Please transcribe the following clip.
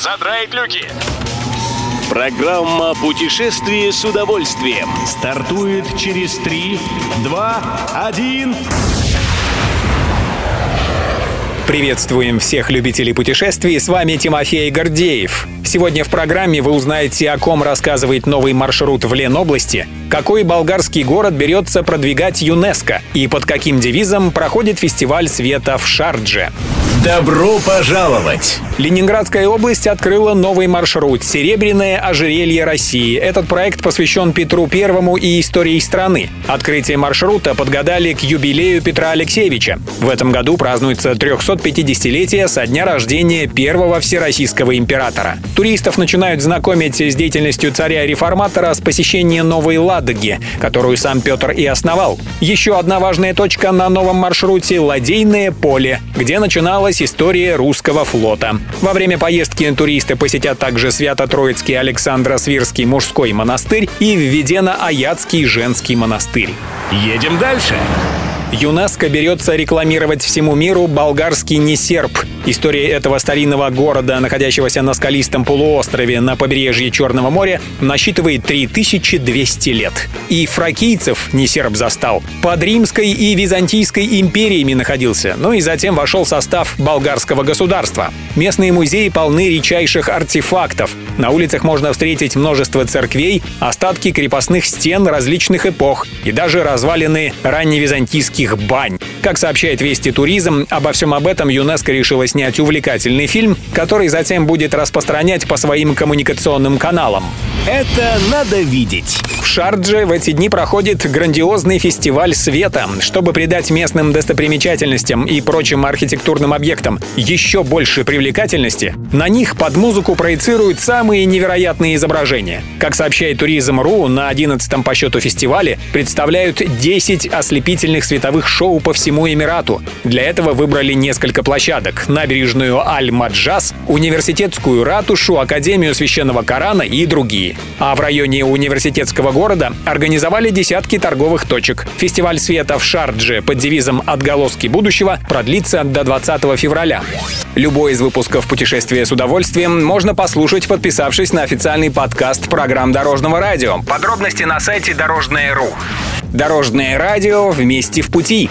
задраить люки. Программа «Путешествие с удовольствием» стартует через 3, 2, 1... Приветствуем всех любителей путешествий, с вами Тимофей Гордеев. Сегодня в программе вы узнаете, о ком рассказывает новый маршрут в Ленобласти, какой болгарский город берется продвигать ЮНЕСКО и под каким девизом проходит фестиваль света в Шардже. Добро пожаловать! Ленинградская область открыла новый маршрут «Серебряное ожерелье России». Этот проект посвящен Петру Первому и истории страны. Открытие маршрута подгадали к юбилею Петра Алексеевича. В этом году празднуется 350-летие со дня рождения первого всероссийского императора. Туристов начинают знакомить с деятельностью царя-реформатора с посещения Новой Ладоги, которую сам Петр и основал. Еще одна важная точка на новом маршруте – Ладейное поле, где начиналась началась история русского флота. Во время поездки туристы посетят также Свято-Троицкий Александро-Свирский мужской монастырь и Введено-Аятский женский монастырь. Едем дальше. ЮНЕСКО берется рекламировать всему миру болгарский Несерб. История этого старинного города, находящегося на скалистом полуострове на побережье Черного моря, насчитывает 3200 лет. И фракийцев Несерб застал. Под Римской и Византийской империями находился, ну и затем вошел в состав болгарского государства. Местные музеи полны редчайших артефактов. На улицах можно встретить множество церквей, остатки крепостных стен различных эпох и даже развалины ранневизантийских бань. Как сообщает Вести Туризм, обо всем об этом ЮНЕСКО решила снять увлекательный фильм, который затем будет распространять по своим коммуникационным каналам. Это надо видеть. В Шардже в эти дни проходит грандиозный фестиваль света. Чтобы придать местным достопримечательностям и прочим архитектурным объектам еще больше привлекательности, на них под музыку проецируют самые невероятные изображения. Как сообщает Туризм.ру, на 11-м по счету фестивале представляют 10 ослепительных световых шоу по всему Эмирату. Для этого выбрали несколько площадок. Набережную Аль-Маджас, университетскую ратушу, Академию Священного Корана и другие. А в районе университетского города организовали десятки торговых точек. Фестиваль света в Шардже под девизом «Отголоски будущего» продлится до 20 февраля. Любой из выпусков «Путешествия с удовольствием» можно послушать, подписавшись на официальный подкаст программ Дорожного радио. Подробности на сайте дорожное.ру. Дорожное радио вместе в пути.